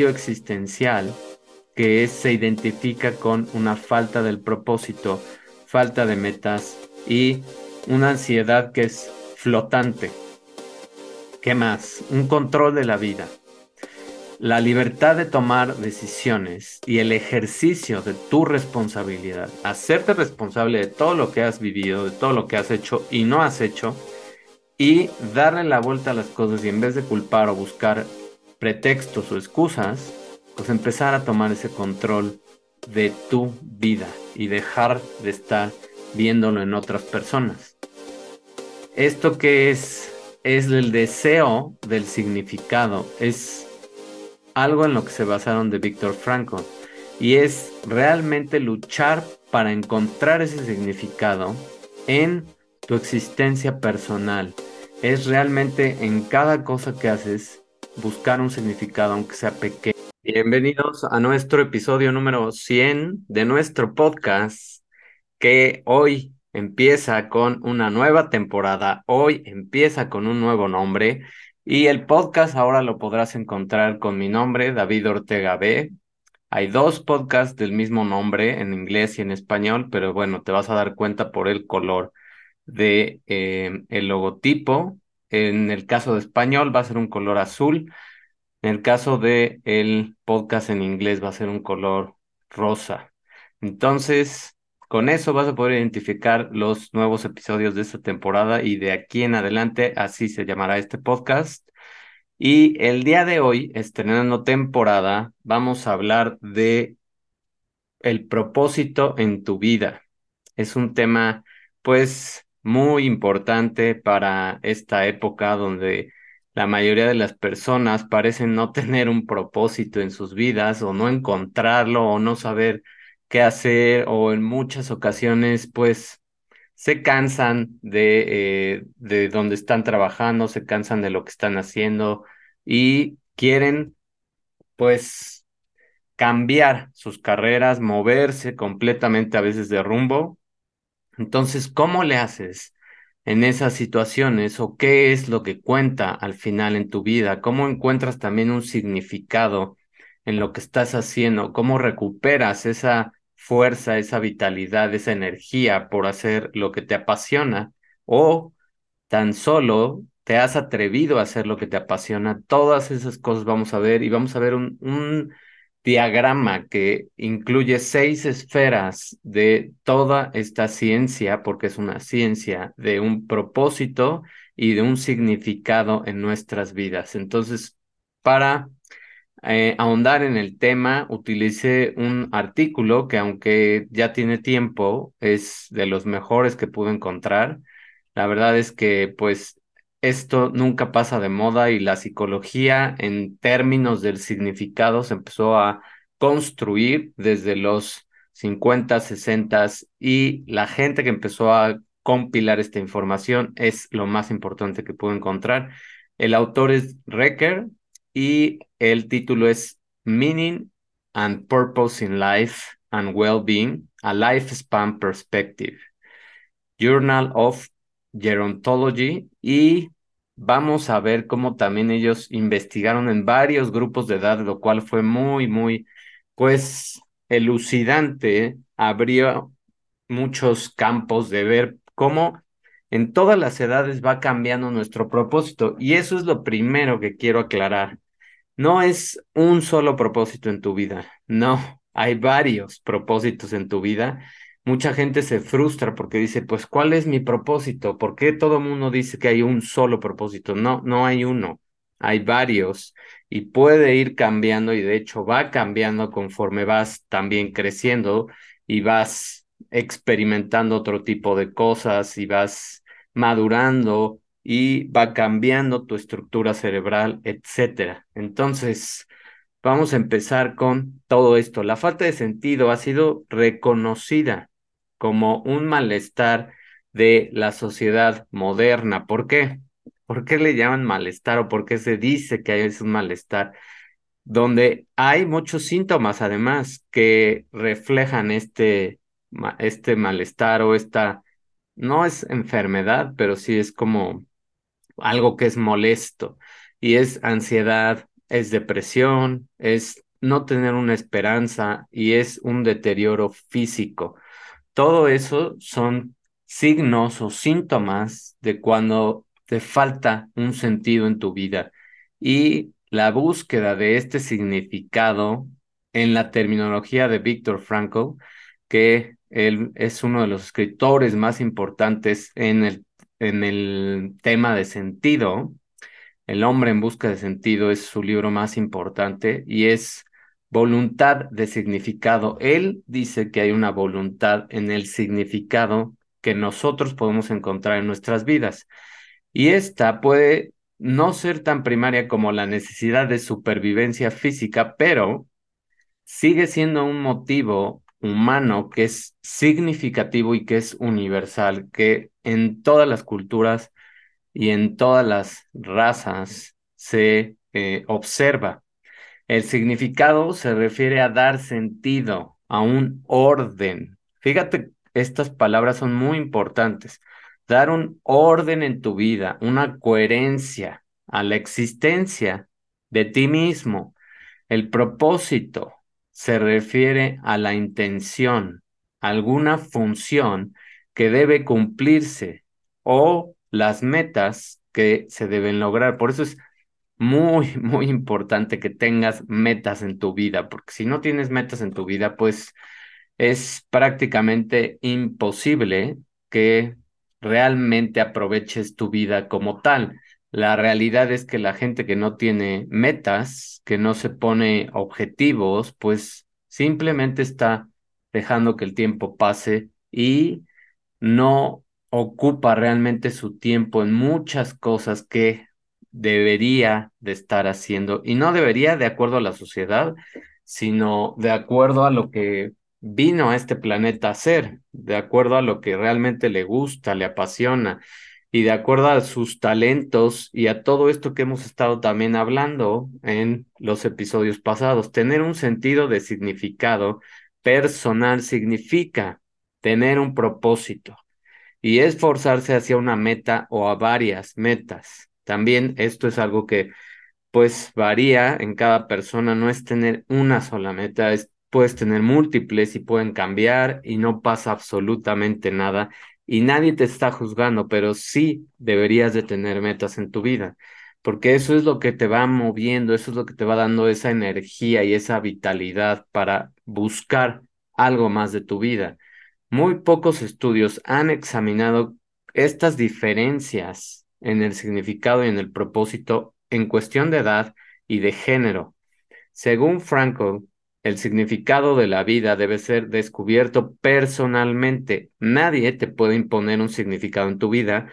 existencial que se identifica con una falta del propósito, falta de metas y una ansiedad que es flotante. ¿Qué más? Un control de la vida. La libertad de tomar decisiones y el ejercicio de tu responsabilidad, hacerte responsable de todo lo que has vivido, de todo lo que has hecho y no has hecho, y darle la vuelta a las cosas y en vez de culpar o buscar pretextos o excusas, pues empezar a tomar ese control de tu vida y dejar de estar viéndolo en otras personas. Esto que es es el deseo del significado, es algo en lo que se basaron de Víctor Frankl y es realmente luchar para encontrar ese significado en tu existencia personal. Es realmente en cada cosa que haces buscar un significado aunque sea pequeño. Bienvenidos a nuestro episodio número 100 de nuestro podcast que hoy empieza con una nueva temporada, hoy empieza con un nuevo nombre y el podcast ahora lo podrás encontrar con mi nombre, David Ortega B. Hay dos podcasts del mismo nombre en inglés y en español, pero bueno, te vas a dar cuenta por el color de eh, el logotipo. En el caso de español va a ser un color azul. En el caso de el podcast en inglés va a ser un color rosa. Entonces, con eso vas a poder identificar los nuevos episodios de esta temporada y de aquí en adelante así se llamará este podcast. Y el día de hoy, estrenando temporada, vamos a hablar de el propósito en tu vida. Es un tema pues muy importante para esta época donde la mayoría de las personas parecen no tener un propósito en sus vidas o no encontrarlo o no saber qué hacer o en muchas ocasiones pues se cansan de, eh, de donde están trabajando, se cansan de lo que están haciendo y quieren pues cambiar sus carreras, moverse completamente a veces de rumbo. Entonces, ¿cómo le haces en esas situaciones o qué es lo que cuenta al final en tu vida? ¿Cómo encuentras también un significado en lo que estás haciendo? ¿Cómo recuperas esa fuerza, esa vitalidad, esa energía por hacer lo que te apasiona o tan solo te has atrevido a hacer lo que te apasiona. Todas esas cosas vamos a ver y vamos a ver un, un diagrama que incluye seis esferas de toda esta ciencia, porque es una ciencia de un propósito y de un significado en nuestras vidas. Entonces, para eh, ahondar en el tema, utilicé un artículo que aunque ya tiene tiempo, es de los mejores que pude encontrar. La verdad es que pues esto nunca pasa de moda y la psicología en términos del significado se empezó a construir desde los 50, 60 y la gente que empezó a compilar esta información es lo más importante que pude encontrar. El autor es Recker y el título es Meaning and Purpose in Life and Well-Being, a Lifespan Perspective, Journal of Gerontology y vamos a ver cómo también ellos investigaron en varios grupos de edad, lo cual fue muy, muy, pues, elucidante, abrió muchos campos de ver cómo en todas las edades va cambiando nuestro propósito y eso es lo primero que quiero aclarar. No es un solo propósito en tu vida, no, hay varios propósitos en tu vida. Mucha gente se frustra porque dice, pues, ¿cuál es mi propósito? ¿Por qué todo mundo dice que hay un solo propósito? No, no hay uno, hay varios y puede ir cambiando y de hecho va cambiando conforme vas también creciendo y vas experimentando otro tipo de cosas y vas madurando y va cambiando tu estructura cerebral, etcétera. Entonces, vamos a empezar con todo esto. La falta de sentido ha sido reconocida como un malestar de la sociedad moderna. ¿Por qué? ¿Por qué le llaman malestar o por qué se dice que es un malestar? Donde hay muchos síntomas, además, que reflejan este, este malestar o esta, no es enfermedad, pero sí es como algo que es molesto y es ansiedad, es depresión, es no tener una esperanza y es un deterioro físico. Todo eso son signos o síntomas de cuando te falta un sentido en tu vida. Y la búsqueda de este significado en la terminología de Víctor Frankl, que él es uno de los escritores más importantes en el, en el tema de sentido. El hombre en busca de sentido es su libro más importante y es voluntad de significado. Él dice que hay una voluntad en el significado que nosotros podemos encontrar en nuestras vidas. Y esta puede no ser tan primaria como la necesidad de supervivencia física, pero sigue siendo un motivo humano que es significativo y que es universal, que en todas las culturas y en todas las razas se eh, observa. El significado se refiere a dar sentido, a un orden. Fíjate, estas palabras son muy importantes. Dar un orden en tu vida, una coherencia a la existencia de ti mismo. El propósito se refiere a la intención, alguna función que debe cumplirse o las metas que se deben lograr. Por eso es muy, muy importante que tengas metas en tu vida, porque si no tienes metas en tu vida, pues es prácticamente imposible que realmente aproveches tu vida como tal. La realidad es que la gente que no tiene metas, que no se pone objetivos, pues simplemente está dejando que el tiempo pase y no ocupa realmente su tiempo en muchas cosas que debería de estar haciendo y no debería de acuerdo a la sociedad, sino de acuerdo a lo que vino a este planeta a hacer, de acuerdo a lo que realmente le gusta, le apasiona y de acuerdo a sus talentos y a todo esto que hemos estado también hablando en los episodios pasados. Tener un sentido de significado personal significa tener un propósito y esforzarse hacia una meta o a varias metas. También esto es algo que pues varía en cada persona, no es tener una sola meta, es, puedes tener múltiples y pueden cambiar y no pasa absolutamente nada y nadie te está juzgando, pero sí deberías de tener metas en tu vida, porque eso es lo que te va moviendo, eso es lo que te va dando esa energía y esa vitalidad para buscar algo más de tu vida. Muy pocos estudios han examinado estas diferencias en el significado y en el propósito en cuestión de edad y de género. Según Franco, el significado de la vida debe ser descubierto personalmente. Nadie te puede imponer un significado en tu vida,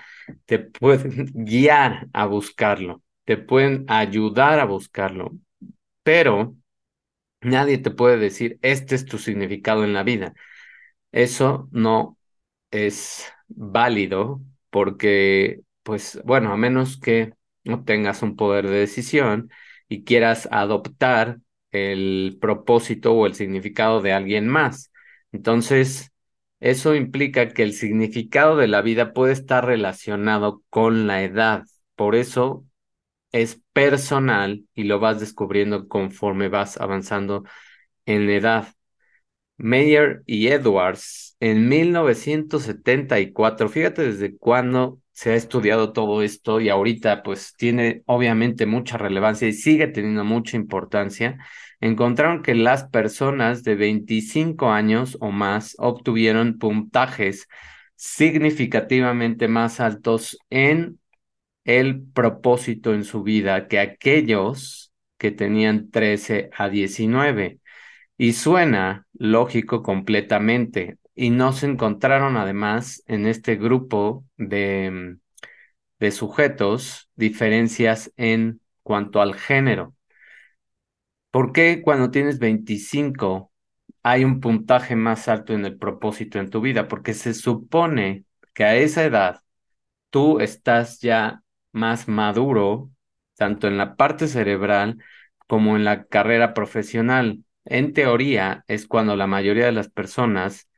te pueden guiar a buscarlo, te pueden ayudar a buscarlo, pero nadie te puede decir, este es tu significado en la vida. Eso no es válido porque pues bueno, a menos que no tengas un poder de decisión y quieras adoptar el propósito o el significado de alguien más. Entonces, eso implica que el significado de la vida puede estar relacionado con la edad. Por eso es personal y lo vas descubriendo conforme vas avanzando en edad. Meyer y Edwards en 1974, fíjate desde cuándo se ha estudiado todo esto y ahorita pues tiene obviamente mucha relevancia y sigue teniendo mucha importancia, encontraron que las personas de 25 años o más obtuvieron puntajes significativamente más altos en el propósito en su vida que aquellos que tenían 13 a 19. Y suena lógico completamente y no se encontraron además en este grupo de, de sujetos diferencias en cuanto al género. ¿Por qué cuando tienes 25 hay un puntaje más alto en el propósito en tu vida? Porque se supone que a esa edad tú estás ya más maduro, tanto en la parte cerebral como en la carrera profesional. En teoría es cuando la mayoría de las personas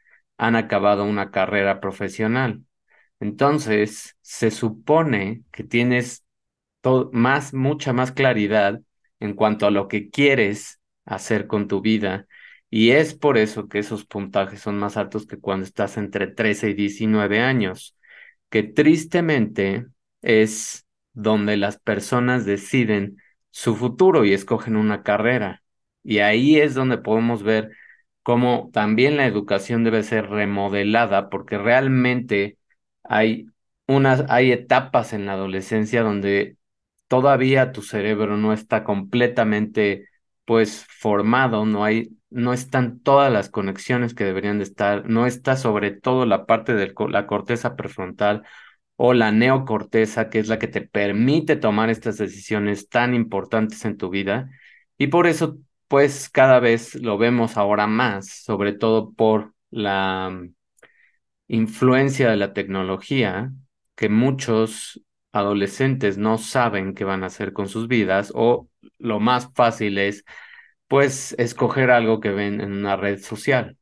han acabado una carrera profesional. Entonces, se supone que tienes más, mucha más claridad en cuanto a lo que quieres hacer con tu vida. Y es por eso que esos puntajes son más altos que cuando estás entre 13 y 19 años, que tristemente es donde las personas deciden su futuro y escogen una carrera. Y ahí es donde podemos ver cómo también la educación debe ser remodelada, porque realmente hay unas, hay etapas en la adolescencia donde todavía tu cerebro no está completamente pues formado, no hay, no están todas las conexiones que deberían de estar, no está sobre todo la parte de la corteza prefrontal o la neocorteza, que es la que te permite tomar estas decisiones tan importantes en tu vida. Y por eso, pues cada vez lo vemos ahora más, sobre todo por la mm, influencia de la tecnología, que muchos adolescentes no saben qué van a hacer con sus vidas o lo más fácil es pues escoger algo que ven en una red social.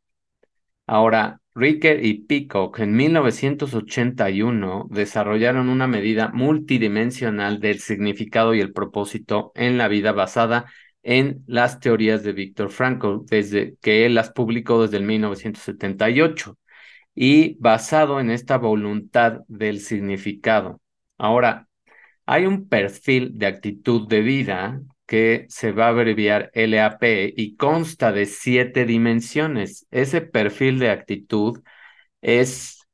Ahora, Ricker y Peacock en 1981 desarrollaron una medida multidimensional del significado y el propósito en la vida basada en las teorías de Viktor Frankl, desde que él las publicó desde el 1978 y basado en esta voluntad del significado. Ahora, hay un perfil de actitud de vida que se va a abreviar LAP y consta de siete dimensiones. Ese perfil de actitud es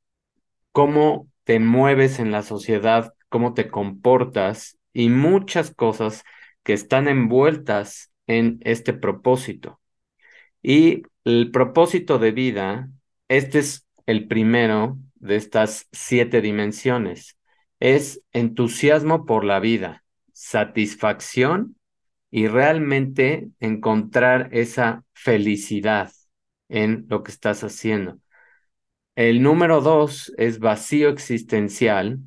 cómo te mueves en la sociedad, cómo te comportas y muchas cosas que están envueltas en este propósito. Y el propósito de vida, este es el primero de estas siete dimensiones, es entusiasmo por la vida, satisfacción y realmente encontrar esa felicidad en lo que estás haciendo. El número dos es vacío existencial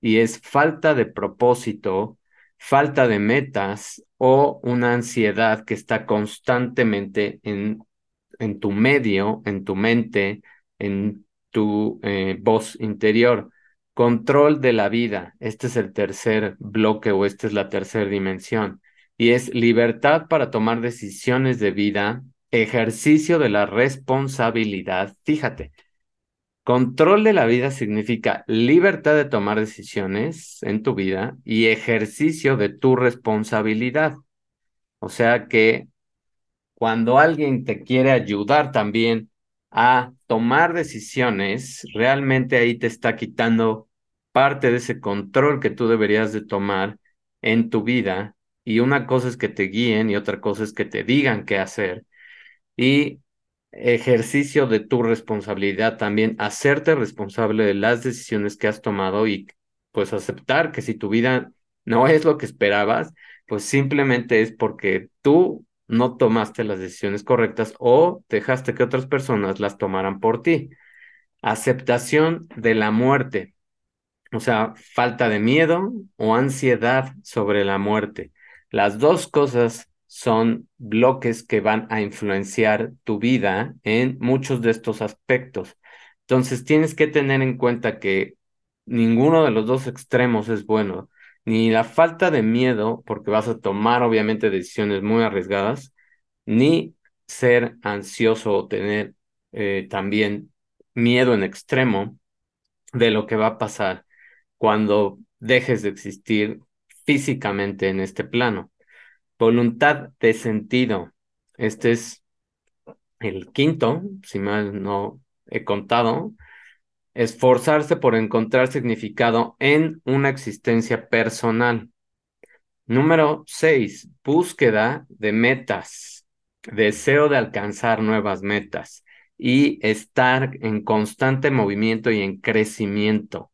y es falta de propósito, falta de metas o una ansiedad que está constantemente en, en tu medio, en tu mente, en tu eh, voz interior. Control de la vida. Este es el tercer bloque o esta es la tercera dimensión y es libertad para tomar decisiones de vida, ejercicio de la responsabilidad. Fíjate, control de la vida significa libertad de tomar decisiones en tu vida y ejercicio de tu responsabilidad. O sea que cuando alguien te quiere ayudar también a tomar decisiones, realmente ahí te está quitando parte de ese control que tú deberías de tomar en tu vida y una cosa es que te guíen y otra cosa es que te digan qué hacer. Y ejercicio de tu responsabilidad también, hacerte responsable de las decisiones que has tomado y pues aceptar que si tu vida no es lo que esperabas, pues simplemente es porque tú no tomaste las decisiones correctas o dejaste que otras personas las tomaran por ti. Aceptación de la muerte, o sea, falta de miedo o ansiedad sobre la muerte. Las dos cosas son bloques que van a influenciar tu vida en muchos de estos aspectos. Entonces tienes que tener en cuenta que ninguno de los dos extremos es bueno, ni la falta de miedo, porque vas a tomar obviamente decisiones muy arriesgadas, ni ser ansioso o tener eh, también miedo en extremo de lo que va a pasar cuando dejes de existir físicamente en este plano. Voluntad de sentido. Este es el quinto, si mal no he contado. Esforzarse por encontrar significado en una existencia personal. Número seis, búsqueda de metas, deseo de alcanzar nuevas metas y estar en constante movimiento y en crecimiento.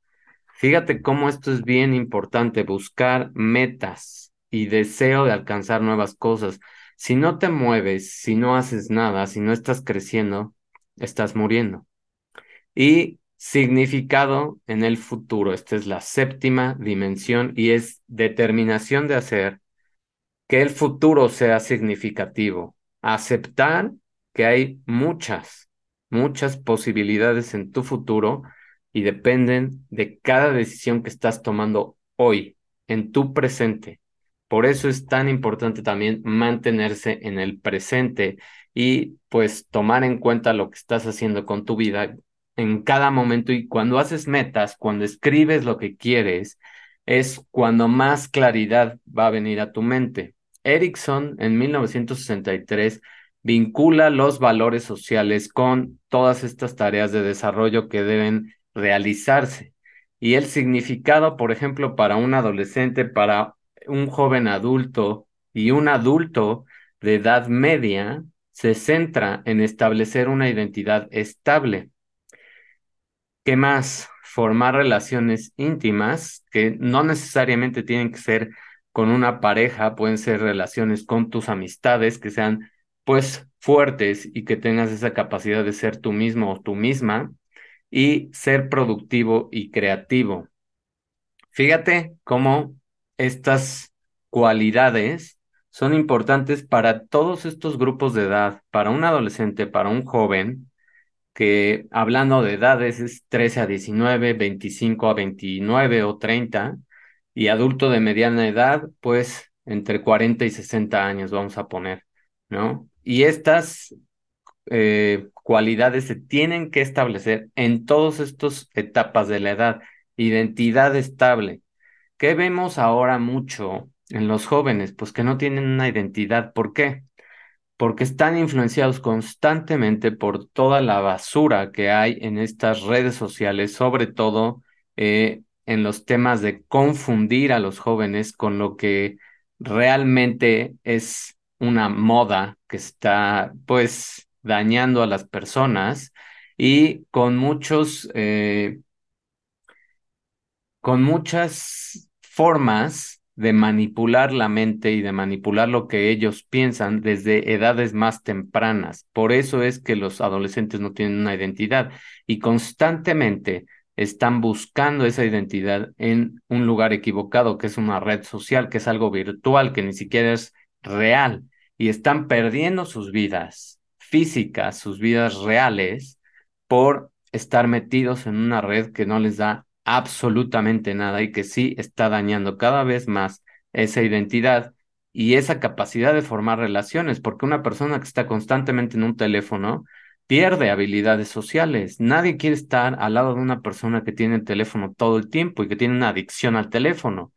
Fíjate cómo esto es bien importante, buscar metas y deseo de alcanzar nuevas cosas. Si no te mueves, si no haces nada, si no estás creciendo, estás muriendo. Y significado en el futuro. Esta es la séptima dimensión y es determinación de hacer que el futuro sea significativo. Aceptar que hay muchas, muchas posibilidades en tu futuro y dependen de cada decisión que estás tomando hoy, en tu presente. Por eso es tan importante también mantenerse en el presente y pues tomar en cuenta lo que estás haciendo con tu vida en cada momento y cuando haces metas, cuando escribes lo que quieres, es cuando más claridad va a venir a tu mente. Erickson en 1963 vincula los valores sociales con todas estas tareas de desarrollo que deben realizarse. Y el significado, por ejemplo, para un adolescente, para un joven adulto y un adulto de edad media, se centra en establecer una identidad estable. ¿Qué más? Formar relaciones íntimas que no necesariamente tienen que ser con una pareja, pueden ser relaciones con tus amistades que sean pues fuertes y que tengas esa capacidad de ser tú mismo o tú misma y ser productivo y creativo. Fíjate cómo estas cualidades son importantes para todos estos grupos de edad, para un adolescente, para un joven, que hablando de edades es 13 a 19, 25 a 29 o 30, y adulto de mediana edad, pues entre 40 y 60 años vamos a poner, ¿no? Y estas eh, cualidades se tienen que establecer en todas estas etapas de la edad. Identidad estable. ¿Qué vemos ahora mucho en los jóvenes? Pues que no tienen una identidad. ¿Por qué? Porque están influenciados constantemente por toda la basura que hay en estas redes sociales, sobre todo eh, en los temas de confundir a los jóvenes con lo que realmente es una moda que está pues dañando a las personas y con muchos, eh, con muchas formas de manipular la mente y de manipular lo que ellos piensan desde edades más tempranas. Por eso es que los adolescentes no tienen una identidad y constantemente están buscando esa identidad en un lugar equivocado, que es una red social, que es algo virtual, que ni siquiera es real y están perdiendo sus vidas físicas, sus vidas reales, por estar metidos en una red que no les da absolutamente nada y que sí está dañando cada vez más esa identidad y esa capacidad de formar relaciones, porque una persona que está constantemente en un teléfono pierde habilidades sociales. Nadie quiere estar al lado de una persona que tiene el teléfono todo el tiempo y que tiene una adicción al teléfono.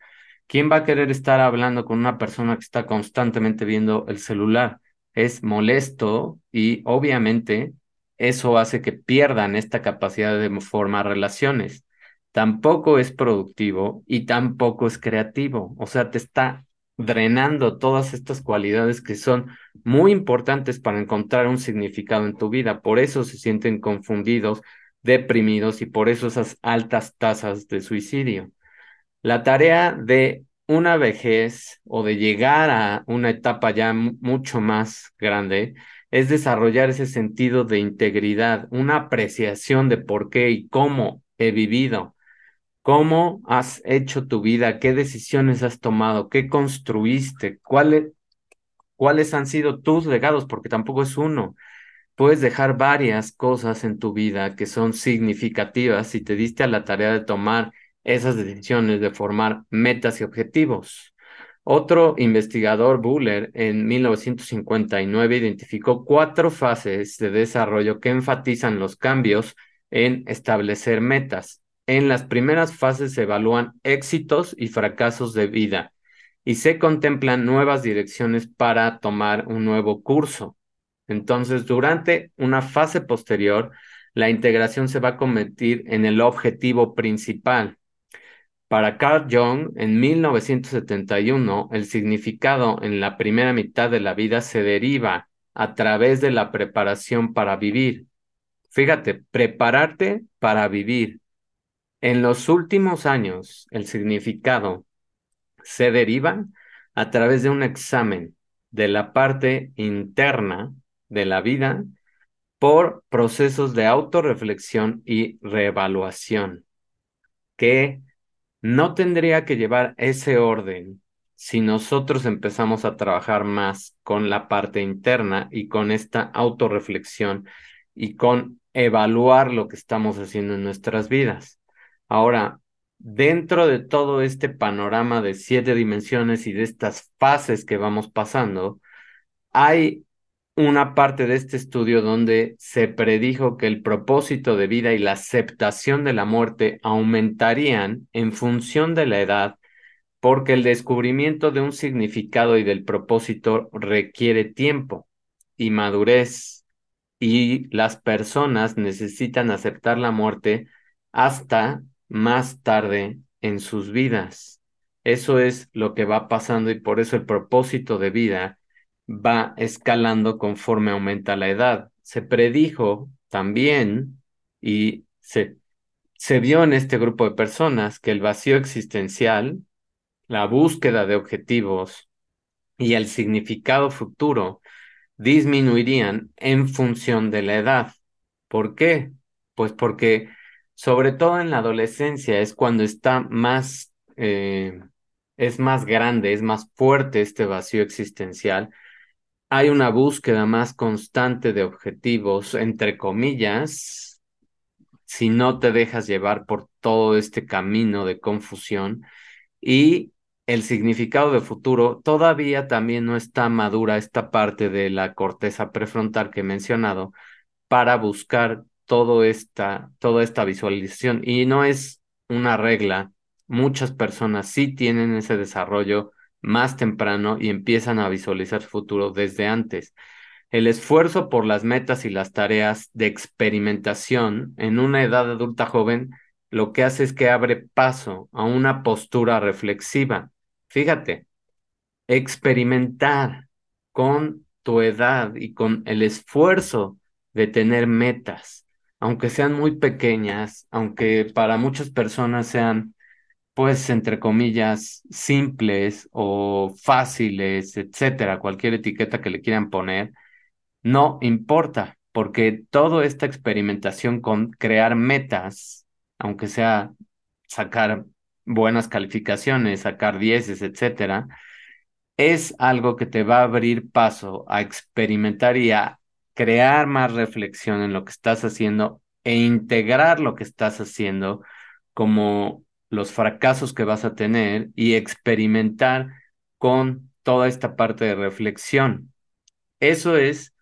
¿Quién va a querer estar hablando con una persona que está constantemente viendo el celular? Es molesto y obviamente eso hace que pierdan esta capacidad de formar relaciones. Tampoco es productivo y tampoco es creativo. O sea, te está drenando todas estas cualidades que son muy importantes para encontrar un significado en tu vida. Por eso se sienten confundidos, deprimidos y por eso esas altas tasas de suicidio. La tarea de una vejez o de llegar a una etapa ya mucho más grande es desarrollar ese sentido de integridad, una apreciación de por qué y cómo he vivido, cómo has hecho tu vida, qué decisiones has tomado, qué construiste, cuáles, cuáles han sido tus legados, porque tampoco es uno. Puedes dejar varias cosas en tu vida que son significativas si te diste a la tarea de tomar esas decisiones de formar metas y objetivos. Otro investigador, Buller, en 1959 identificó cuatro fases de desarrollo que enfatizan los cambios en establecer metas. En las primeras fases se evalúan éxitos y fracasos de vida y se contemplan nuevas direcciones para tomar un nuevo curso. Entonces, durante una fase posterior, la integración se va a convertir en el objetivo principal. Para Carl Jung, en 1971, el significado en la primera mitad de la vida se deriva a través de la preparación para vivir. Fíjate, prepararte para vivir. En los últimos años, el significado se deriva a través de un examen de la parte interna de la vida por procesos de autorreflexión y reevaluación que no tendría que llevar ese orden si nosotros empezamos a trabajar más con la parte interna y con esta autorreflexión y con evaluar lo que estamos haciendo en nuestras vidas. Ahora, dentro de todo este panorama de siete dimensiones y de estas fases que vamos pasando, hay una parte de este estudio donde se predijo que el propósito de vida y la aceptación de la muerte aumentarían en función de la edad, porque el descubrimiento de un significado y del propósito requiere tiempo y madurez, y las personas necesitan aceptar la muerte hasta más tarde en sus vidas. Eso es lo que va pasando y por eso el propósito de vida va escalando conforme aumenta la edad. Se predijo también y se, se vio en este grupo de personas que el vacío existencial, la búsqueda de objetivos y el significado futuro disminuirían en función de la edad. ¿Por qué? Pues porque sobre todo en la adolescencia es cuando está más, eh, es más grande, es más fuerte este vacío existencial. Hay una búsqueda más constante de objetivos, entre comillas, si no te dejas llevar por todo este camino de confusión y el significado de futuro todavía también no está madura esta parte de la corteza prefrontal que he mencionado para buscar todo esta, toda esta visualización y no es una regla. Muchas personas sí tienen ese desarrollo más temprano y empiezan a visualizar su futuro desde antes. El esfuerzo por las metas y las tareas de experimentación en una edad adulta joven lo que hace es que abre paso a una postura reflexiva. Fíjate, experimentar con tu edad y con el esfuerzo de tener metas, aunque sean muy pequeñas, aunque para muchas personas sean pues, entre comillas, simples o fáciles, etcétera, cualquier etiqueta que le quieran poner, no importa, porque toda esta experimentación con crear metas, aunque sea sacar buenas calificaciones, sacar dieces, etcétera, es algo que te va a abrir paso a experimentar y a crear más reflexión en lo que estás haciendo e integrar lo que estás haciendo como los fracasos que vas a tener y experimentar con toda esta parte de reflexión. Eso es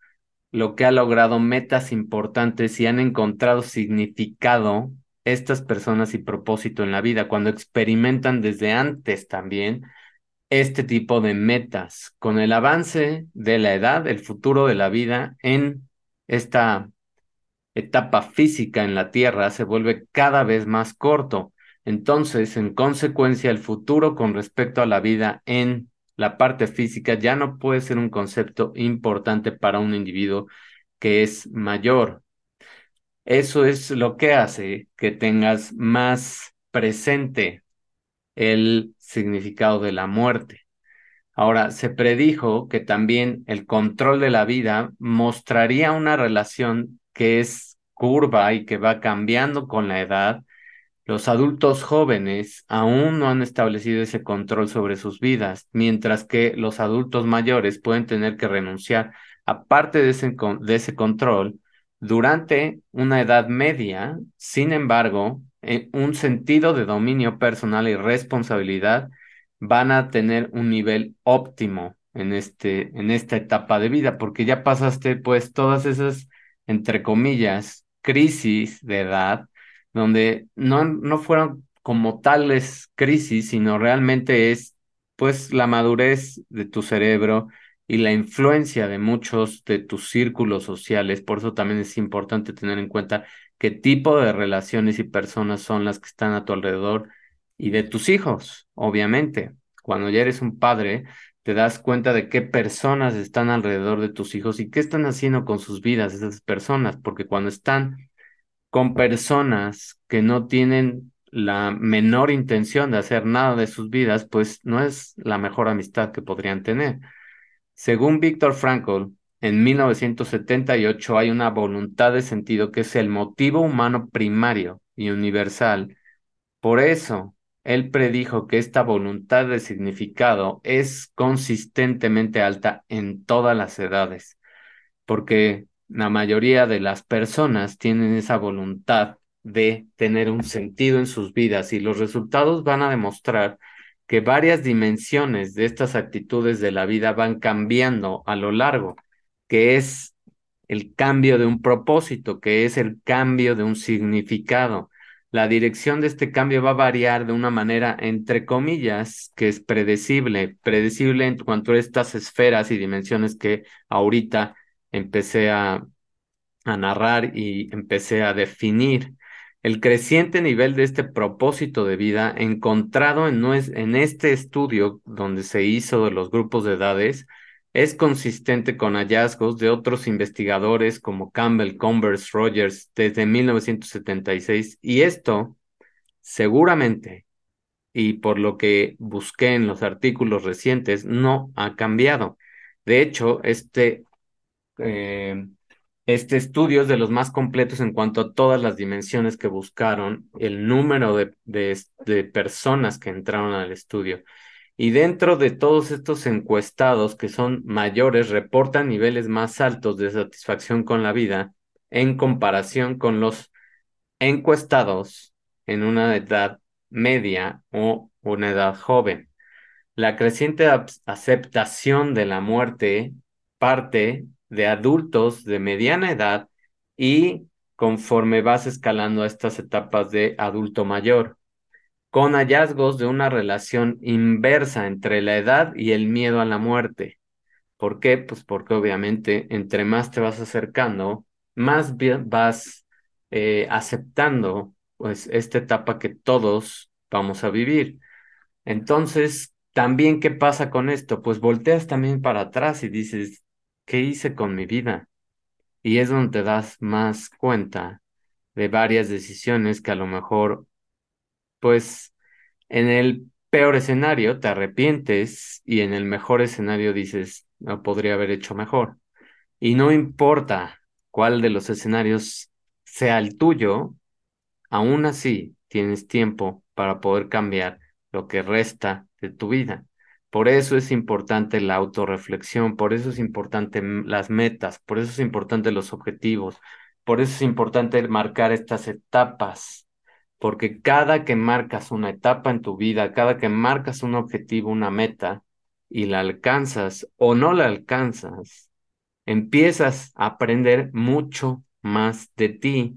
lo que ha logrado metas importantes y han encontrado significado estas personas y propósito en la vida cuando experimentan desde antes también este tipo de metas. Con el avance de la edad, el futuro de la vida en esta etapa física en la Tierra se vuelve cada vez más corto entonces, en consecuencia, el futuro con respecto a la vida en la parte física ya no puede ser un concepto importante para un individuo que es mayor. Eso es lo que hace que tengas más presente el significado de la muerte. Ahora, se predijo que también el control de la vida mostraría una relación que es curva y que va cambiando con la edad los adultos jóvenes aún no han establecido ese control sobre sus vidas, mientras que los adultos mayores pueden tener que renunciar a parte de ese, de ese control durante una edad media. Sin embargo, un sentido de dominio personal y responsabilidad van a tener un nivel óptimo en, este, en esta etapa de vida, porque ya pasaste pues todas esas, entre comillas, crisis de edad donde no, no fueron como tales crisis, sino realmente es pues la madurez de tu cerebro y la influencia de muchos de tus círculos sociales. Por eso también es importante tener en cuenta qué tipo de relaciones y personas son las que están a tu alrededor y de tus hijos, obviamente. Cuando ya eres un padre, te das cuenta de qué personas están alrededor de tus hijos y qué están haciendo con sus vidas esas personas, porque cuando están con personas que no tienen la menor intención de hacer nada de sus vidas, pues no es la mejor amistad que podrían tener. Según Víctor Frankl, en 1978 hay una voluntad de sentido que es el motivo humano primario y universal. Por eso, él predijo que esta voluntad de significado es consistentemente alta en todas las edades, porque la mayoría de las personas tienen esa voluntad de tener un sentido en sus vidas y los resultados van a demostrar que varias dimensiones de estas actitudes de la vida van cambiando a lo largo, que es el cambio de un propósito, que es el cambio de un significado. La dirección de este cambio va a variar de una manera, entre comillas, que es predecible, predecible en cuanto a estas esferas y dimensiones que ahorita empecé a, narrar y empecé a definir el creciente nivel de este propósito de vida encontrado en, en, este estudio donde se hizo de los grupos de edades es consistente con hallazgos de otros investigadores como Campbell, Converse, Rogers desde 1976 y esto seguramente y por lo que busqué en los artículos recientes no ha cambiado. De hecho, este eh, este estudio es de los más completos en cuanto a todas las dimensiones que buscaron, el número de, de, personas que entraron al estudio. Y dentro de todos estos encuestados que son mayores, reportan niveles más altos de satisfacción con la vida en comparación con los encuestados en una edad media o una edad joven. La creciente aceptación de la muerte parte de adultos de mediana edad y conforme vas escalando a estas etapas de adulto mayor, con hallazgos de una relación inversa entre la edad y el miedo a la muerte. ¿Por qué? Pues porque obviamente entre más te vas acercando, más vas eh, aceptando pues esta etapa que todos vamos a vivir. Entonces, también, ¿qué pasa con esto? Pues volteas también para atrás y dices, ¿qué hice con mi vida? Y es donde te das más cuenta de varias decisiones que a lo mejor, pues, en el peor escenario te arrepientes y en el mejor escenario dices, no podría haber hecho mejor. Y no importa cuál de los escenarios sea el tuyo, aún así tienes tiempo para poder cambiar lo que resta de tu vida. Por eso es importante la autorreflexión, por eso es importante las metas, por eso es importante los objetivos, por eso es importante marcar estas etapas, porque cada que marcas una etapa en tu vida, cada que marcas un objetivo, una meta, y la alcanzas o no la alcanzas, empiezas a aprender mucho más de ti,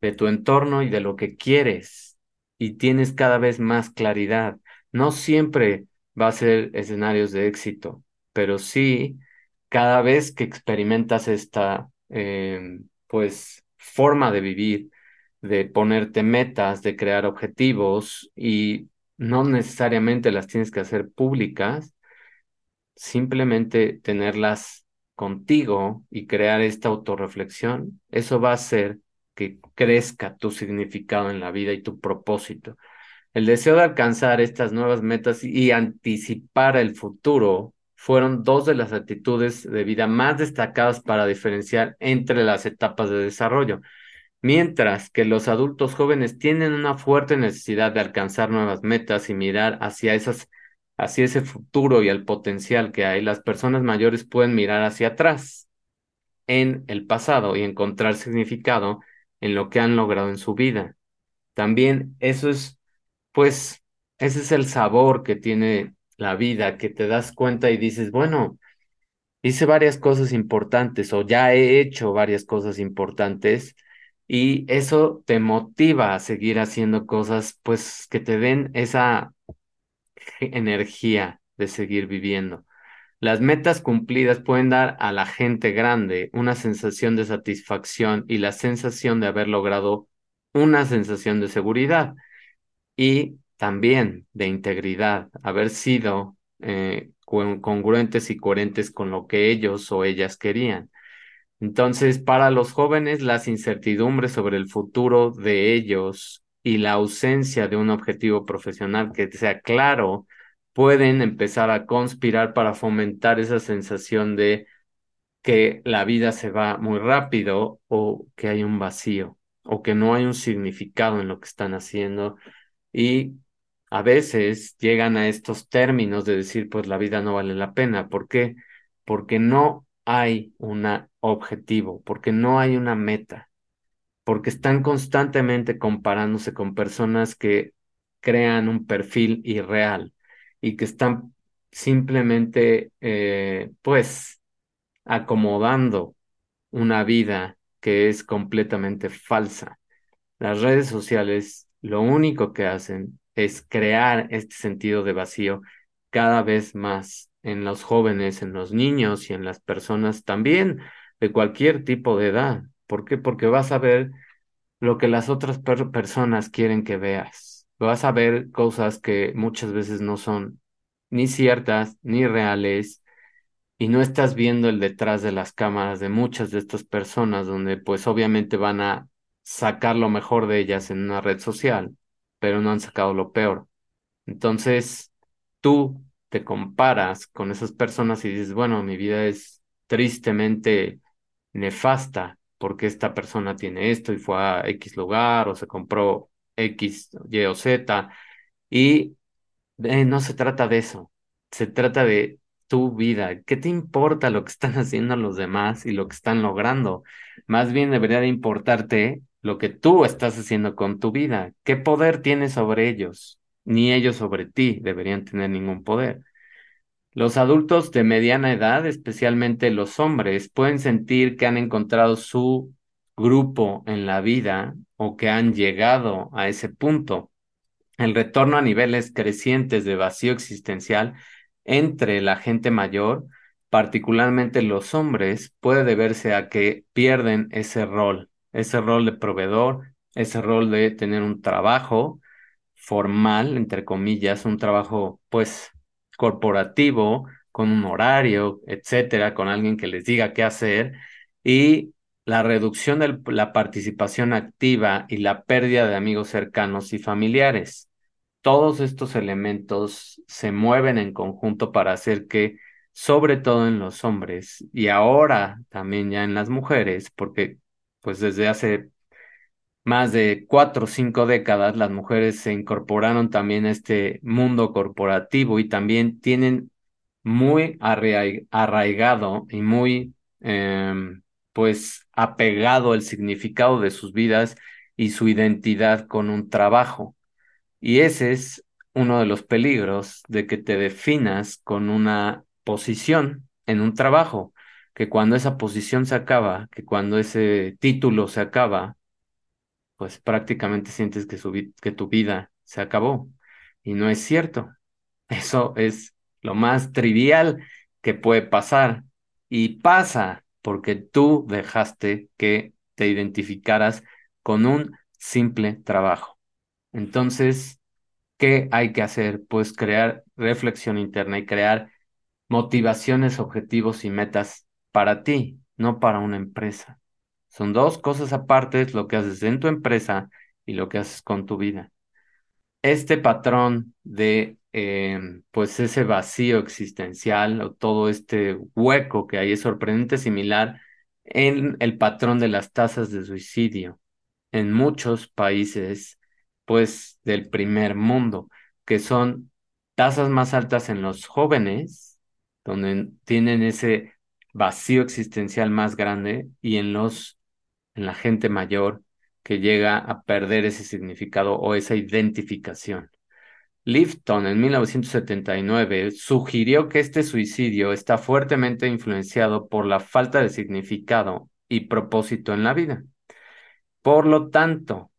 de tu entorno y de lo que quieres, y tienes cada vez más claridad. No siempre va a ser escenarios de éxito, pero sí, cada vez que experimentas esta, em, pues, forma de vivir, de ponerte metas, de crear objetivos y no necesariamente las tienes que hacer públicas, simplemente tenerlas contigo y crear esta autorreflexión, eso va a hacer que crezca tu significado en la vida y tu propósito. El deseo de alcanzar estas nuevas metas y anticipar el futuro fueron dos de las actitudes de vida más destacadas para diferenciar entre las etapas de desarrollo. Mientras que los adultos jóvenes tienen una fuerte necesidad de alcanzar nuevas metas y mirar hacia esas hacia ese futuro y el potencial que hay, las personas mayores pueden mirar hacia atrás en el pasado y encontrar significado en lo que han logrado en su vida. También eso es pues ese es el sabor que tiene la vida, que te das cuenta y dices, bueno, hice varias cosas importantes o ya he hecho varias cosas importantes y eso te motiva a seguir haciendo cosas pues que te den esa energía de seguir viviendo. Las metas cumplidas pueden dar a la gente grande una sensación de satisfacción y la sensación de haber logrado una sensación de seguridad y también de integridad, haber sido eh, congruentes y coherentes con lo que ellos o ellas querían. Entonces, para los jóvenes, las incertidumbres sobre el futuro de ellos y la ausencia de un objetivo profesional que sea claro pueden empezar a conspirar para fomentar esa sensación de que la vida se va muy rápido o que hay un vacío o que no hay un significado en lo que están haciendo y a veces llegan a estos términos de decir, pues la vida no vale la pena. ¿Por qué? Porque no hay un objetivo, porque no hay una meta, porque están constantemente comparándose con personas que crean un perfil irreal y que están simplemente, eh, pues, acomodando una vida que es completamente falsa. Las redes sociales lo único que hacen es crear este sentido de vacío cada vez más en los jóvenes, en los niños y en las personas también de cualquier tipo de edad. ¿Por qué? Porque vas a ver lo que las otras personas quieren que veas. Vas a ver cosas que muchas veces no son ni ciertas ni reales y no estás viendo el detrás de las cámaras de muchas de estas personas donde pues obviamente van a sacar lo mejor de ellas en una red social, pero no han sacado lo peor. Entonces, tú te comparas con esas personas y dices, bueno, mi vida es tristemente nefasta porque esta persona tiene esto y fue a X lugar o se compró X, Y o Z. Y eh, no se trata de eso, se trata de tu vida. ¿Qué te importa lo que están haciendo los demás y lo que están logrando? Más bien debería de importarte lo que tú estás haciendo con tu vida. ¿Qué poder tienes sobre ellos? Ni ellos sobre ti deberían tener ningún poder. Los adultos de mediana edad, especialmente los hombres, pueden sentir que han encontrado su grupo en la vida o que han llegado a ese punto. El retorno a niveles crecientes de vacío existencial entre la gente mayor, particularmente los hombres, puede deberse a que pierden ese rol, ese rol de proveedor, ese rol de tener un trabajo formal, entre comillas, un trabajo pues corporativo, con un horario, etcétera, con alguien que les diga qué hacer, y la reducción de la participación activa y la pérdida de amigos cercanos y familiares. Todos estos elementos se mueven en conjunto para hacer que, sobre todo en los hombres y ahora también ya en las mujeres, porque pues desde hace más de cuatro o cinco décadas, las mujeres se incorporaron también a este mundo corporativo y también tienen muy arraigado y muy, em, pues, apegado el significado de sus vidas y su identidad con un trabajo. Y ese es uno de los peligros de que te definas con una posición en un trabajo, que cuando esa posición se acaba, que cuando ese título se acaba, pues prácticamente sientes que, que tu vida se acabó. Y no es cierto. Eso es lo más trivial que puede pasar. Y pasa porque tú dejaste que te identificaras con un simple trabajo. Entonces, ¿qué hay que hacer? Pues crear reflexión interna y crear motivaciones, objetivos y metas para ti, no para una empresa. Son dos cosas aparte, lo que haces en tu empresa y lo que haces con tu vida. Este patrón de, em, pues, ese vacío existencial o todo este hueco que hay es sorprendente similar en el patrón de las tasas de suicidio en muchos países, pues, del primer mundo, que son tasas más altas en los jóvenes, donde tienen ese vacío existencial más grande, y en los en la gente mayor que llega a perder ese significado o esa identificación. Lifton en 1979 sugirió que este suicidio está fuertemente influenciado por la falta de significado y propósito en la vida. Por lo tanto,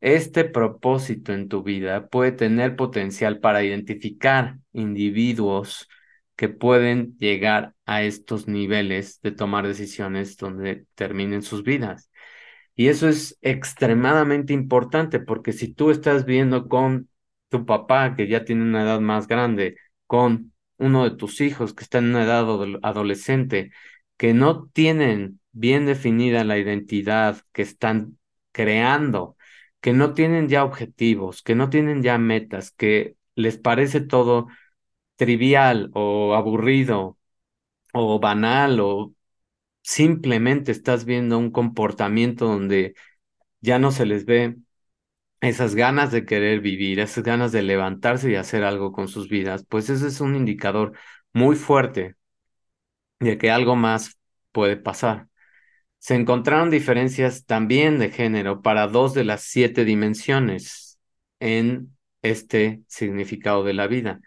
este propósito en tu vida puede tener potencial para identificar individuos que pueden llegar a estos niveles de tomar decisiones donde terminen sus vidas. Y eso es extremadamente importante porque si tú estás viendo con tu papá que ya tiene una edad más grande, con uno de tus hijos que está en una edad adolescente, que no tienen bien definida la identidad que están creando, que no tienen ya objetivos, que no tienen ya metas, que les parece todo trivial o aburrido o banal o simplemente estás viendo un comportamiento donde ya no se les ve esas ganas de querer vivir, esas ganas de levantarse y hacer algo con sus vidas, pues ese es un indicador muy fuerte de que algo más puede pasar. se encontraron diferencias también de género para dos de las siete dimensiones en este significado de la vida.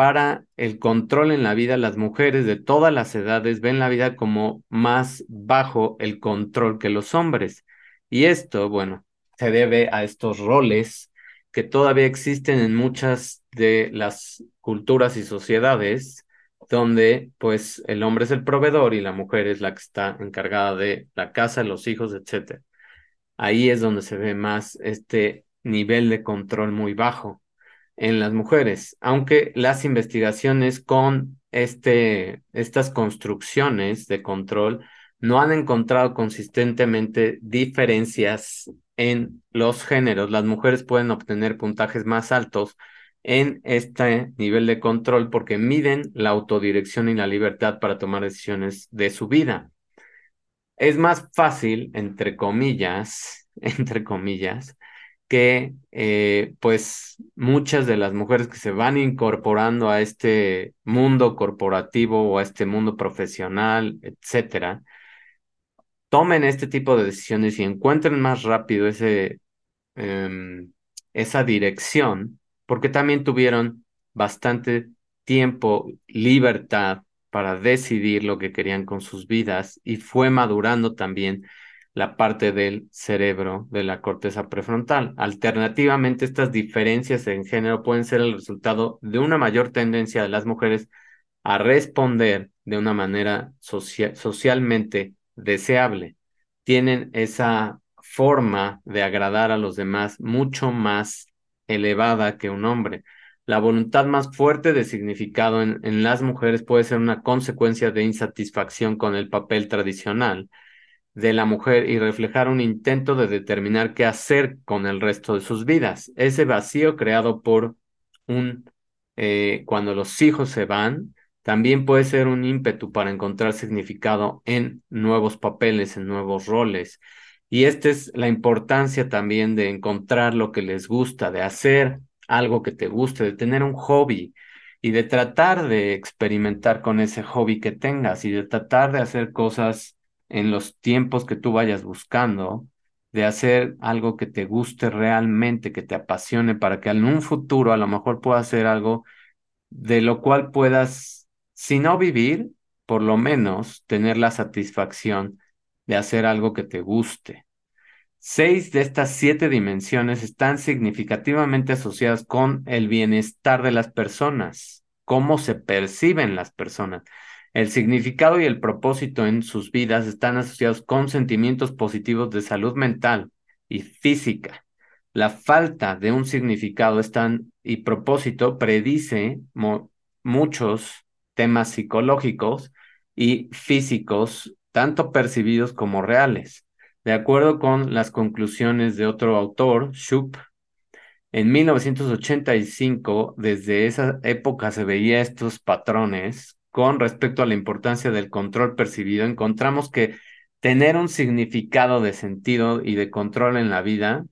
Para el control en la vida, las mujeres de todas las edades ven la vida como más bajo el control que los hombres. Y esto, bueno, se debe a estos roles que todavía existen en muchas de las culturas y sociedades donde pues el hombre es el proveedor y la mujer es la que está encargada de la casa, los hijos, etc. Ahí es donde se ve más este nivel de control muy bajo en las mujeres, aunque las investigaciones con este, estas construcciones de control no han encontrado consistentemente diferencias en los géneros. Las mujeres pueden obtener puntajes más altos en este nivel de control porque miden la autodirección y la libertad para tomar decisiones de su vida. Es más fácil, entre comillas, entre comillas, que eh, pues muchas de las mujeres que se van incorporando a este mundo corporativo o a este mundo profesional, etcétera, tomen este tipo de decisiones y encuentren más rápido ese, em, esa dirección porque también tuvieron bastante tiempo, libertad para decidir lo que querían con sus vidas y fue madurando también la parte del cerebro de la corteza prefrontal. Alternativamente, estas diferencias en género pueden ser el resultado de una mayor tendencia de las mujeres a responder de una manera socialmente deseable. Tienen esa forma de agradar a los demás mucho más elevada que un hombre. La voluntad más fuerte de significado en, en, las mujeres puede ser una consecuencia de insatisfacción con el papel tradicional de la mujer y reflejar un intento de determinar qué hacer con el resto de sus vidas. Ese vacío creado por un, eh, cuando los hijos se van, también puede ser un ímpetu para encontrar significado en nuevos papeles, en nuevos roles. Y esta es la importancia también de encontrar lo que les gusta, de hacer algo que te guste, de tener un hobby y de tratar de experimentar con ese hobby que tengas y de tratar de hacer cosas en los tiempos que tú vayas buscando, de hacer algo que te guste realmente, que te apasione, para que en un futuro a lo mejor puedas hacer algo de lo cual puedas, si no vivir, por lo menos tener la satisfacción de hacer algo que te guste. Seis de estas siete dimensiones están significativamente asociadas con el bienestar de las personas, cómo se perciben las personas. El significado y el propósito en sus vidas están asociados con sentimientos positivos de salud mental y física. La falta de un significado están, y propósito predice muchos temas psicológicos y físicos tanto percibidos como reales. De acuerdo con las conclusiones de otro autor, Shoup, en 1985, desde esa época se veía estos patrones con respecto a la importancia del control percibido. Encontramos que tener un significado de sentido y de control en la vida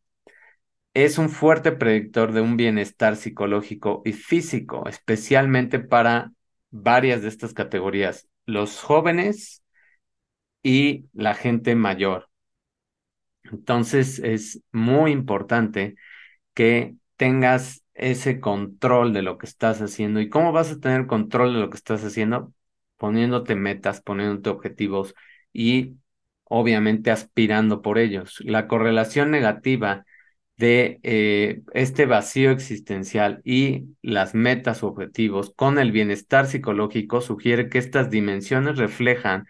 es un fuerte predictor de un bienestar psicológico y físico, especialmente para varias de estas categorías. Los jóvenes, y la gente mayor. Entonces es muy importante que tengas ese control de lo que estás haciendo. ¿Y cómo vas a tener control de lo que estás haciendo? Poniéndote metas, poniéndote objetivos y obviamente aspirando por ellos. La correlación negativa de eh, este vacío existencial y las metas o objetivos con el bienestar psicológico sugiere que estas dimensiones reflejan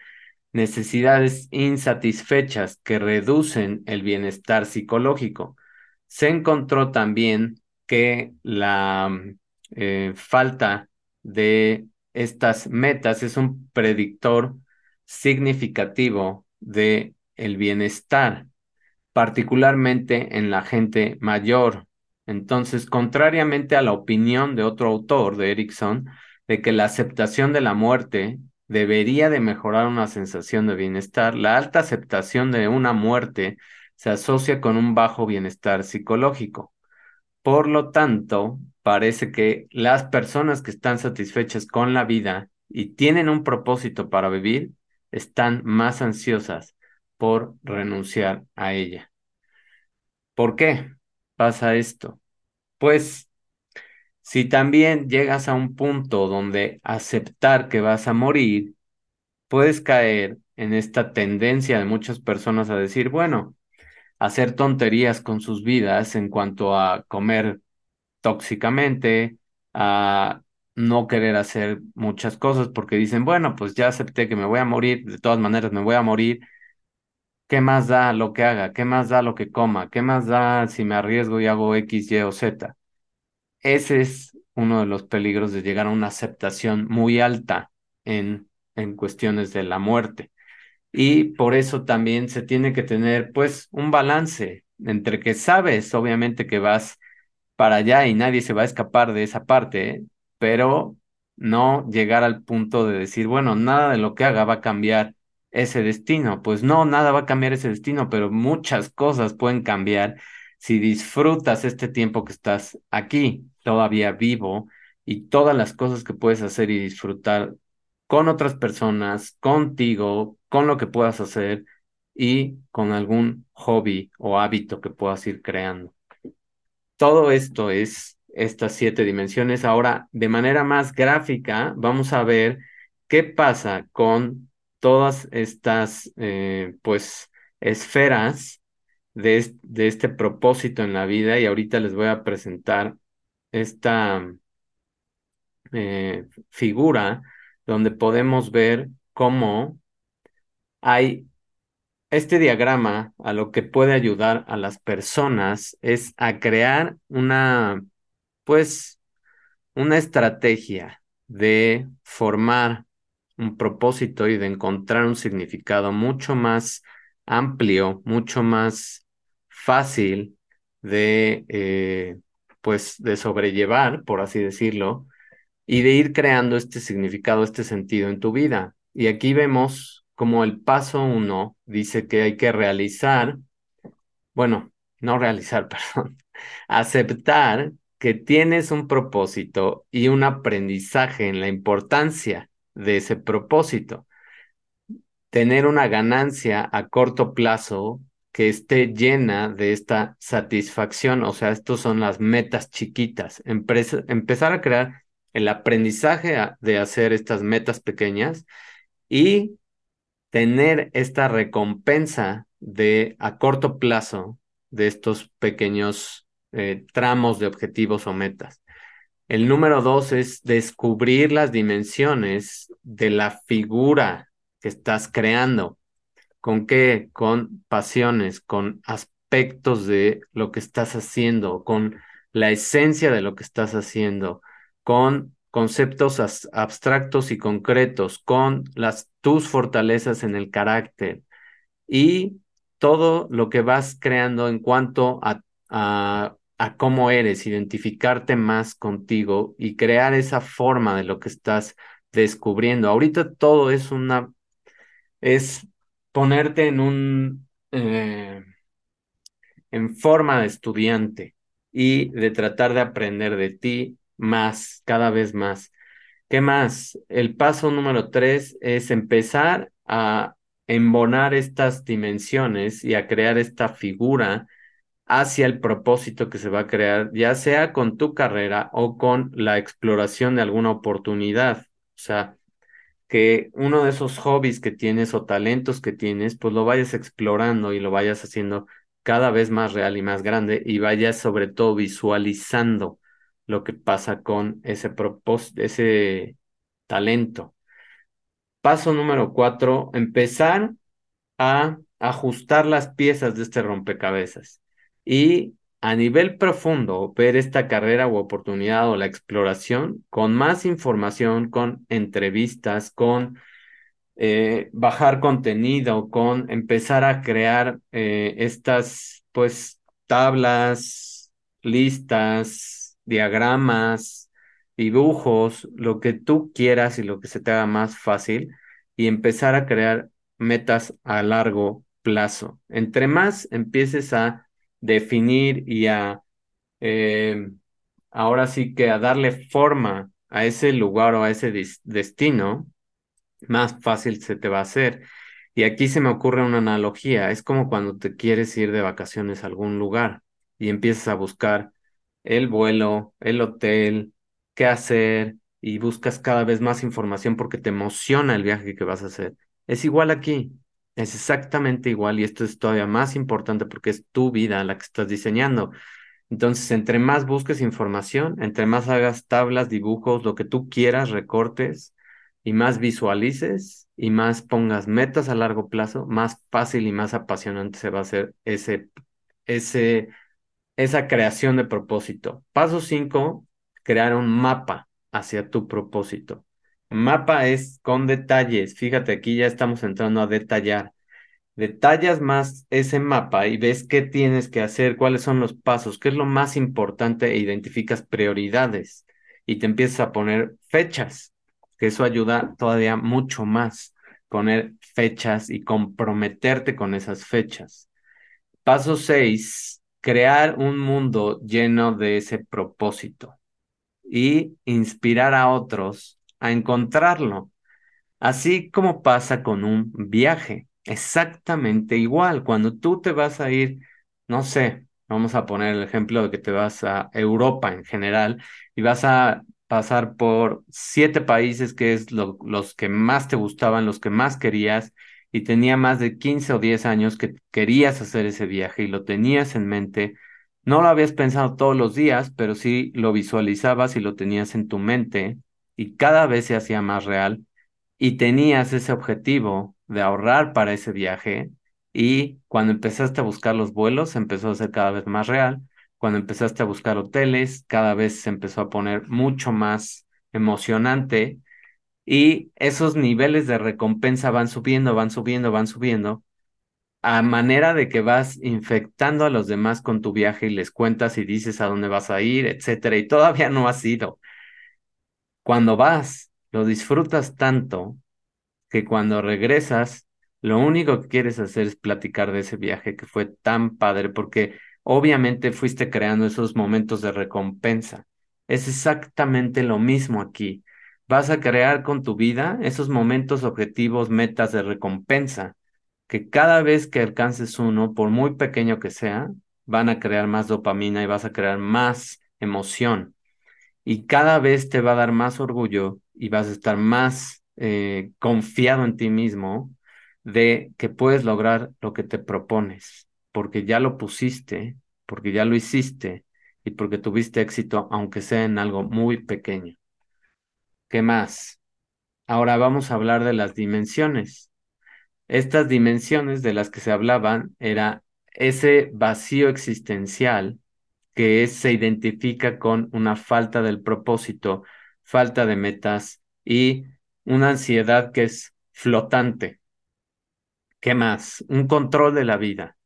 necesidades insatisfechas que reducen el bienestar psicológico. Se encontró también que la eh, falta de estas metas es un predictor significativo de el bienestar, particularmente en la gente mayor. Entonces, contrariamente a la opinión de otro autor, de Erickson, de que la aceptación de la muerte debería de mejorar una sensación de bienestar, la alta aceptación de una muerte se asocia con un bajo bienestar psicológico. Por lo tanto, parece que las personas que están satisfechas con la vida y tienen un propósito para vivir, están más ansiosas por renunciar a ella. ¿Por qué pasa esto? Pues si también llegas a un punto donde aceptar que vas a morir, puedes caer en esta tendencia de muchas personas a decir, bueno, hacer tonterías con sus vidas en cuanto a comer tóxicamente, a no querer hacer muchas cosas porque dicen, bueno, pues ya acepté que me voy a morir, de todas maneras me voy a morir. ¿Qué más da lo que haga? ¿Qué más da lo que coma? ¿Qué más da si me arriesgo y hago X, Y o Z? Ese es uno de los peligros de llegar a una aceptación muy alta en, en cuestiones de la muerte. Y por eso también se tiene que tener pues un balance entre que sabes obviamente que vas para allá y nadie se va a escapar de esa parte, pero no llegar al punto de decir, bueno, nada de lo que haga va a cambiar ese destino. Pues no, nada va a cambiar ese destino, pero muchas cosas pueden cambiar si disfrutas este tiempo que estás aquí, todavía vivo, y todas las cosas que puedes hacer y disfrutar con otras personas, contigo, con lo que puedas hacer y con algún hobby o hábito que puedas ir creando. Todo esto es estas siete dimensiones. Ahora, de manera más gráfica, vamos a ver qué pasa con todas estas, eh, pues, esferas de, este propósito en la vida y ahorita les voy a presentar esta eh, figura donde podemos ver cómo hay este diagrama a lo que puede ayudar a las personas es a crear una pues una estrategia de formar un propósito y de encontrar un significado mucho más amplio, mucho más fácil de, eh, pues, de sobrellevar, por así decirlo, y de ir creando este significado, este sentido en tu vida. Y aquí vemos como el paso uno dice que hay que realizar, bueno, no realizar, perdón, aceptar que tienes un propósito y un aprendizaje en la importancia de ese propósito. Tener una ganancia a corto plazo que esté llena de esta satisfacción, o sea, estos son las metas chiquitas. empezar a crear el aprendizaje de hacer estas metas pequeñas y tener esta recompensa de a corto plazo de estos pequeños eh, tramos de objetivos o metas. El número dos es descubrir las dimensiones de la figura que estás creando. ¿Con qué? Con pasiones, con aspectos de lo que estás haciendo, con la esencia de lo que estás haciendo, con conceptos abstractos y concretos, con las, tus fortalezas en el carácter y todo lo que vas creando en cuanto a, cómo eres, identificarte más contigo y crear esa forma de lo que estás descubriendo. Ahorita todo es una, es ponerte en un, eh, en forma de estudiante y de tratar de aprender de ti más, cada vez más. ¿Qué más? El paso número tres es empezar a embonar estas dimensiones y a crear esta figura hacia el propósito que se va a crear, ya sea con tu carrera o con la exploración de alguna oportunidad. O sea, que uno de esos hobbies que tienes o talentos que tienes, pues lo vayas explorando y lo vayas haciendo cada vez más real y más grande y vayas sobre todo visualizando lo que pasa con ese propósito, ese talento. Paso número cuatro, empezar a ajustar las piezas de este rompecabezas y a nivel profundo ver esta carrera o oportunidad o la exploración con más información, con entrevistas, con eh, bajar contenido, con empezar a crear eh, estas pues tablas, listas, diagramas, dibujos, lo que tú quieras y lo que se te haga más fácil y empezar a crear metas a largo plazo. Entre más empieces a definir y a eh, ahora sí que a darle forma a ese lugar o a ese destino, más fácil se te va a hacer. Y aquí se me ocurre una analogía. Es como cuando te quieres ir de vacaciones a algún lugar y empiezas a buscar el vuelo, el hotel, qué hacer y buscas cada vez más información porque te emociona el viaje que vas a hacer. Es igual aquí, es exactamente igual y esto es todavía más importante porque es tu vida la que estás diseñando. Entonces, entre más busques información, entre más hagas tablas, dibujos, lo que tú quieras, recortes y más visualices y más pongas metas a largo plazo, más fácil y más apasionante se va a hacer ese, ese, esa creación de propósito. Paso 5, crear un mapa hacia tu propósito. Mapa es con detalles. Fíjate, aquí ya estamos entrando a detallar detallas más ese mapa y ves qué tienes que hacer, cuáles son los pasos, qué es lo más importante e identificas prioridades y te empiezas a poner fechas, que eso ayuda todavía mucho más, poner fechas y comprometerte con esas fechas. Paso 6, crear un mundo lleno de ese propósito y inspirar a otros a encontrarlo, así como pasa con un viaje exactamente igual. Cuando tú te vas a ir, no sé, vamos a poner el ejemplo de que te vas a Europa en general y vas a pasar por siete países que es los que más te gustaban, los que más querías y tenía más de 15 o 10 años que querías hacer ese viaje y lo tenías en mente. No lo habías pensado todos los días, pero sí lo visualizabas y lo tenías en tu mente y cada vez se hacía más real y tenías ese objetivo de ahorrar para ese viaje y cuando empezaste a buscar los vuelos empezó a ser cada vez más real, cuando empezaste a buscar hoteles cada vez se empezó a poner mucho más emocionante y esos niveles de recompensa van subiendo, van subiendo, van subiendo a manera de que vas infectando a los demás con tu viaje y les cuentas y dices a dónde vas a ir, etcétera, y todavía no has ido. Cuando vas, lo disfrutas tanto que cuando regresas, lo único que quieres hacer es platicar de ese viaje que fue tan padre, porque obviamente fuiste creando esos momentos de recompensa. Es exactamente lo mismo aquí. Vas a crear con tu vida esos momentos, objetivos, metas de recompensa, que cada vez que alcances uno, por muy pequeño que sea, van a crear más dopamina y vas a crear más emoción. Y cada vez te va a dar más orgullo y vas a estar más eh, confiado en ti mismo de que puedes lograr lo que te propones, porque ya lo pusiste, porque ya lo hiciste y porque tuviste éxito, aunque sea en algo muy pequeño. ¿Qué más? Ahora vamos a hablar de las dimensiones. Estas dimensiones de las que se hablaban era ese vacío existencial que se identifica con una falta del propósito, falta de metas y una ansiedad que es flotante. ¿Qué más? Un control de la vida.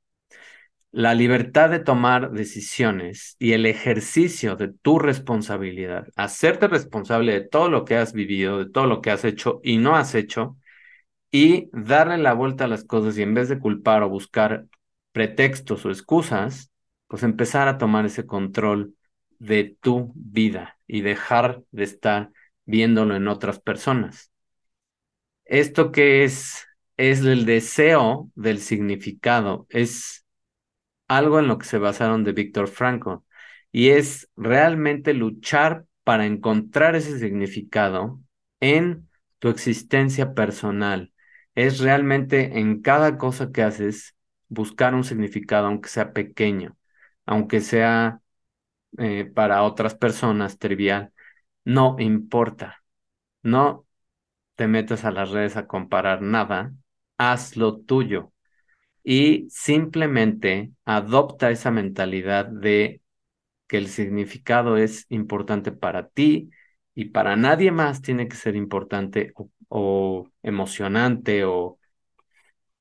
La libertad de tomar decisiones y el ejercicio de tu responsabilidad, hacerte responsable de todo lo que has vivido, de todo lo que has hecho y no has hecho, y darle la vuelta a las cosas y en vez de culpar o buscar pretextos o excusas, pues empezar a tomar ese control de tu vida y dejar de estar viéndolo en otras personas. Esto que es, es el deseo del significado, es algo en lo que se basaron de Víctor Franco y es realmente luchar para encontrar ese significado en tu existencia personal. Es realmente en cada cosa que haces buscar un significado, aunque sea pequeño, aunque sea eh, para otras personas trivial. No importa. No te metas a las redes a comparar nada, haz lo tuyo y simplemente adopta esa mentalidad de que el significado es importante para ti y para nadie más tiene que ser importante o, emocionante o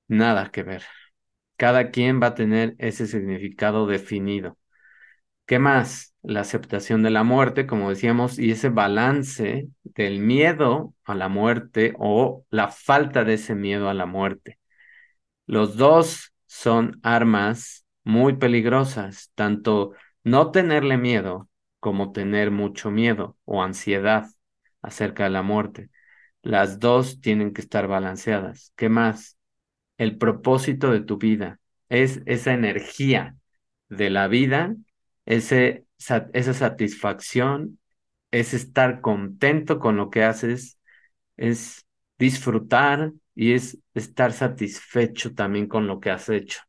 nada que ver. Cada quien va a tener ese significado definido. ¿Qué más? La aceptación de la muerte, como decíamos, y ese balance del miedo a la muerte o la falta de ese miedo a la muerte. Los dos son armas muy peligrosas, tanto no tenerle miedo como tener mucho miedo o ansiedad acerca de la muerte. Las dos tienen que estar balanceadas. ¿Qué más? el propósito de tu vida, es esa energía de la vida, ese, esa satisfacción, es estar contento con lo que haces, es disfrutar y es estar satisfecho también con lo que has hecho.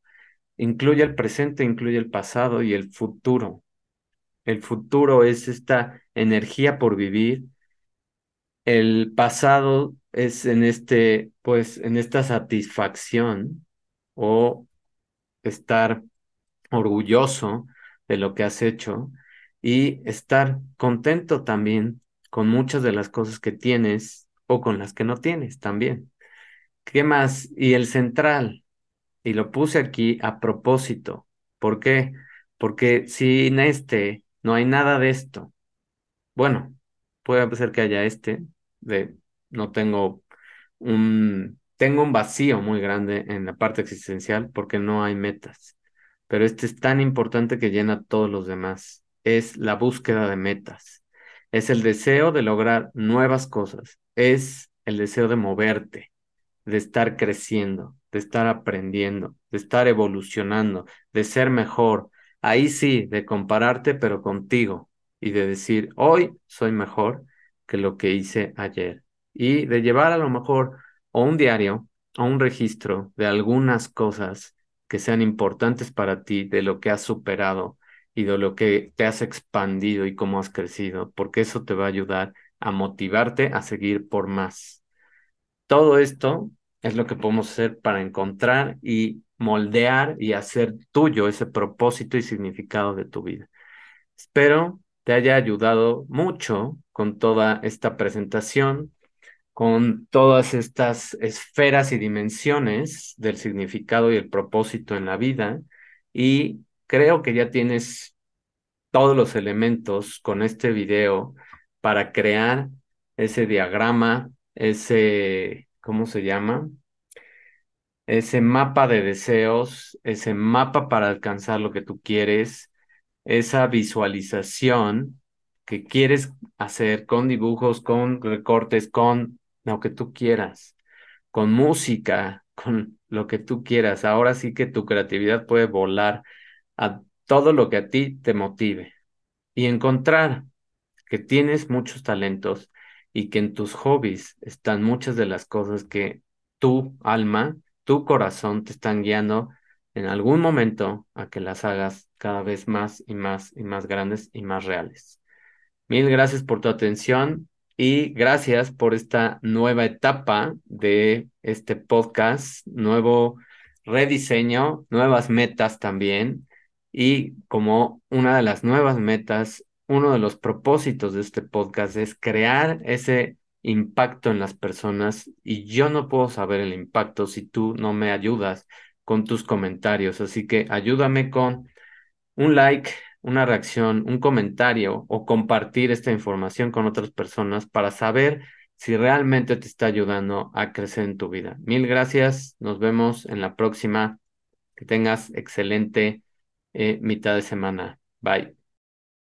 Incluye el presente, incluye el pasado y el futuro. El futuro es esta energía por vivir. El pasado es en este, pues, en esta satisfacción o estar orgulloso de lo que has hecho y estar contento también con muchas de las cosas que tienes o con las que no tienes también. ¿Qué más? Y el central, y lo puse aquí a propósito. ¿Por qué? Porque sin este no hay nada de esto. Bueno, puede ser que haya este, de no tengo un, tengo un vacío muy grande en la parte existencial porque no hay metas. Pero este es tan importante que llena todos los demás. Es la búsqueda de metas. Es el deseo de lograr nuevas cosas. Es el deseo de moverte, de estar creciendo, de estar aprendiendo, de estar evolucionando, de ser mejor. Ahí sí, de compararte, pero contigo y de decir, hoy soy mejor que lo que hice ayer. Y de llevar a lo mejor un diario o un registro de algunas cosas que sean importantes para ti, de lo que has superado y de lo que te has expandido y cómo has crecido, porque eso te va a ayudar a motivarte a seguir por más. Todo esto es lo que podemos hacer para encontrar y moldear y hacer tuyo ese propósito y significado de tu vida. Espero te haya ayudado mucho con toda esta presentación, con todas estas esferas y dimensiones del significado y el propósito en la vida. Y creo que ya tienes todos los elementos con este video para crear ese diagrama ese, ¿cómo se llama? Ese mapa de deseos, ese mapa para alcanzar lo que tú quieres, esa visualización que quieres hacer con dibujos, con recortes, con lo que tú quieras, con música, con lo que tú quieras. Ahora sí que tu creatividad puede volar a todo lo que a ti te motive y encontrar que tienes muchos talentos y que en tus hobbies están muchas de las cosas que tu alma, tu corazón te están guiando en algún momento a que las hagas cada vez más y más y más grandes y más reales. Mil gracias por tu atención y gracias por esta nueva etapa de este podcast, nuevo rediseño, nuevas metas también. Y como una de las nuevas metas uno de los propósitos de este podcast es crear ese impacto en las personas y yo no puedo saber el impacto si tú no me ayudas con tus comentarios. Así que ayúdame con un like, una reacción, un comentario o compartir esta información con otras personas para saber si realmente te está ayudando a crecer en tu vida. Mil gracias. Nos vemos en la próxima. Que tengas excelente eh, mitad de semana. Bye.